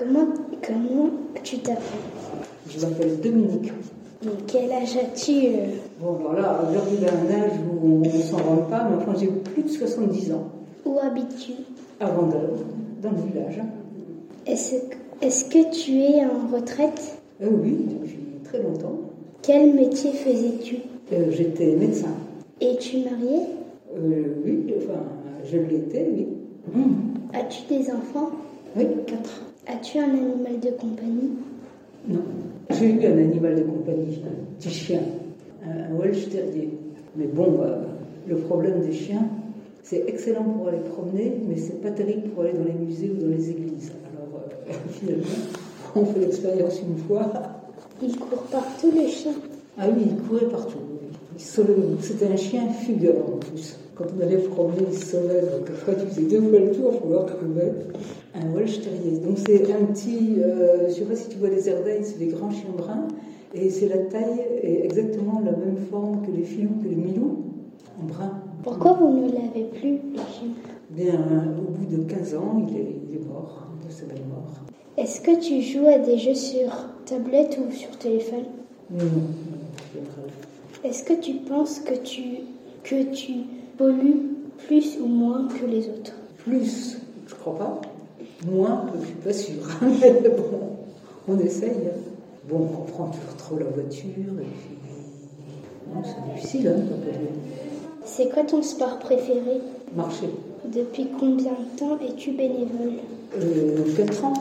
comment, comment tu t'appelles Je m'appelle Dominique. Et quel âge as-tu euh Bon, alors là, j'arrive à un âge où on ne s'en rend pas, mais enfin, j'ai plus de 70 ans. Où habites-tu Avant d'heure, dans le village. Est-ce est que tu es en retraite Euh, oui, depuis très longtemps. Quel métier faisais-tu Euh, J'étais médecin. Es-tu marié Euh, oui, enfin, je l'étais, oui. As-tu des enfants Oui, quatre. As-tu un animal de compagnie? Non. J'ai eu un animal de compagnie, un petit chien, un, Welsh Terrier. Mais bon, euh, le problème des chiens, c'est excellent pour aller promener, mais c'est pas terrible pour aller dans les musées ou dans les églises. Alors, euh, finalement, on fait l'expérience une fois. Il court partout le chien? Ah oui, il courait partout. C'était un chien fugueur en plus. Quand on allait promener, sauvait. Donc après, tu faisais deux fois le tour pour le retrouver. Un Welsh Terrier. Donc c'est un petit, euh, je sais pas si tu vois les Airedales, c'est des grands chiens bruns. Et c'est la taille et exactement la même forme que les filous, que les milous, en brun. Pourquoi vous ne l'avez plus, le chien? Bien, au bout de 15 ans, il est, il est mort de sa belle mort. Est-ce que tu joues à des jeux sur tablette ou sur téléphone? Non, vrai. Est-ce que tu penses que tu, que tu pollues plus ou moins que les autres Plus, je crois pas. Moins, je suis pas sûre. Mais bon, on essaye. hein. Bon, on prend toujours trop la voiture et puis. C'est difficile, hein. C'est quoi ton sport préféré? Marcher. Depuis combien de temps es-tu bénévole? Euh, 4 ans.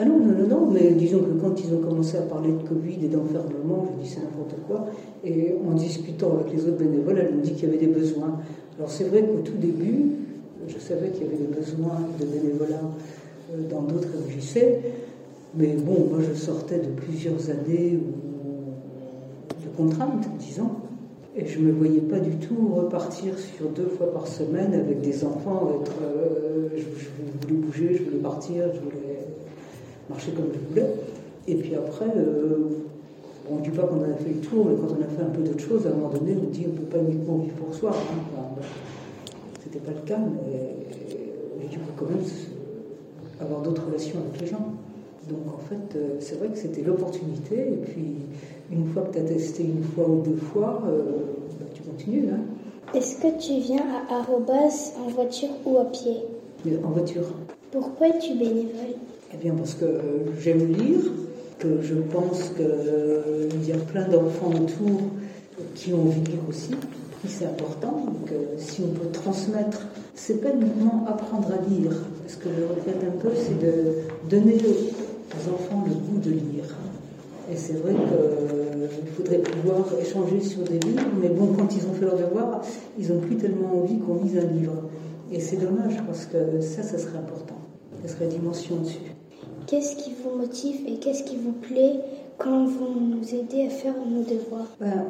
Ah non, non, non, mais disons que quand ils ont commencé à parler de Covid et d'enfermement, je dis c'est n'importe quoi. Et en discutant avec les autres bénévoles, elles m'ont dit qu'il y avait des besoins. Alors c'est vrai qu'au tout début, je savais qu'il y avait des besoins de bénévolat euh, dans d'autres MJC. Mais bon, moi je sortais de plusieurs années de contraintes, disons. Et je ne me voyais pas du tout repartir sur deux fois par semaine avec des enfants, être, euh, je voulais bouger, je voulais partir, je voulais marcher comme je voulais. Et puis après, euh, on ne dit pas qu'on a fait le tour, mais quand on a fait un peu d'autres choses, à un moment donné, on dit on ne peut pas uniquement vivre pour soi. Hein. Enfin, C'était pas le cas, mais, mais tu peux quand même avoir d'autres relations avec les gens. Donc en fait, euh, c'est vrai que c'était l'opportunité, et puis une fois que tu as testé une fois ou deux fois, euh, bah, tu continues. Hein. Est-ce que tu viens à Arrobas en voiture ou à pied? En voiture. Pourquoi es-tu bénévole? Eh bien, parce que euh, j'aime lire, que je pense qu'il y a plein d'enfants autour qui ont envie de lire aussi, c'est important. Donc, euh, si on peut transmettre, c'est pas uniquement apprendre à lire. Ce que je regrette un peu, c'est de donner aux enfants le goût de lire. Et c'est vrai qu'il faudrait pouvoir échanger sur des livres, mais bon, quand ils ont fait leur devoir, ils n'ont plus tellement envie qu'on lise un livre. Et c'est dommage, parce que ça, ça serait important. Ça serait dimension dessus. Qu'est-ce qui vous motive et qu'est-ce qui vous plaît quand vous nous aidez à faire nos devoirs? Ben,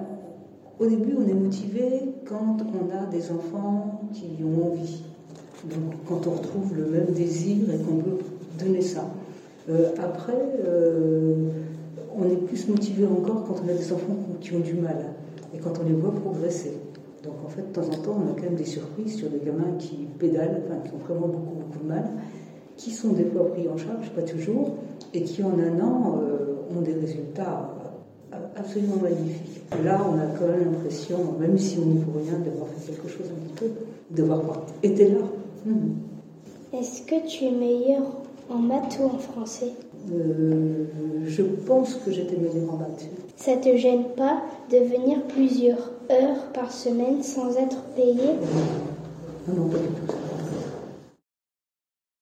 au début, on est motivé quand on a des enfants qui ont envie. Donc, quand on retrouve le même désir et qu'on peut donner ça. Euh, après, euh, on est plus motivé encore quand on a des enfants qui ont du mal et quand on les voit progresser. Donc, en fait, de temps en temps, on a quand même des surprises sur des gamins qui pédalent, enfin, qui ont vraiment beaucoup, beaucoup de mal, qui sont des fois pris en charge, pas toujours, et qui en un an euh, ont des résultats absolument magnifiques. Là, on a quand même l'impression, même si on n'y peut rien, d'avoir fait quelque chose un petit peu, d'avoir été là. Mhm. Est-ce que tu es meilleur en maths ou en français? Euh, je pense que j'étais meilleure en maths. Ça te gêne pas de venir plusieurs heures par semaine sans être payé? Non, non, pas du tout. ça.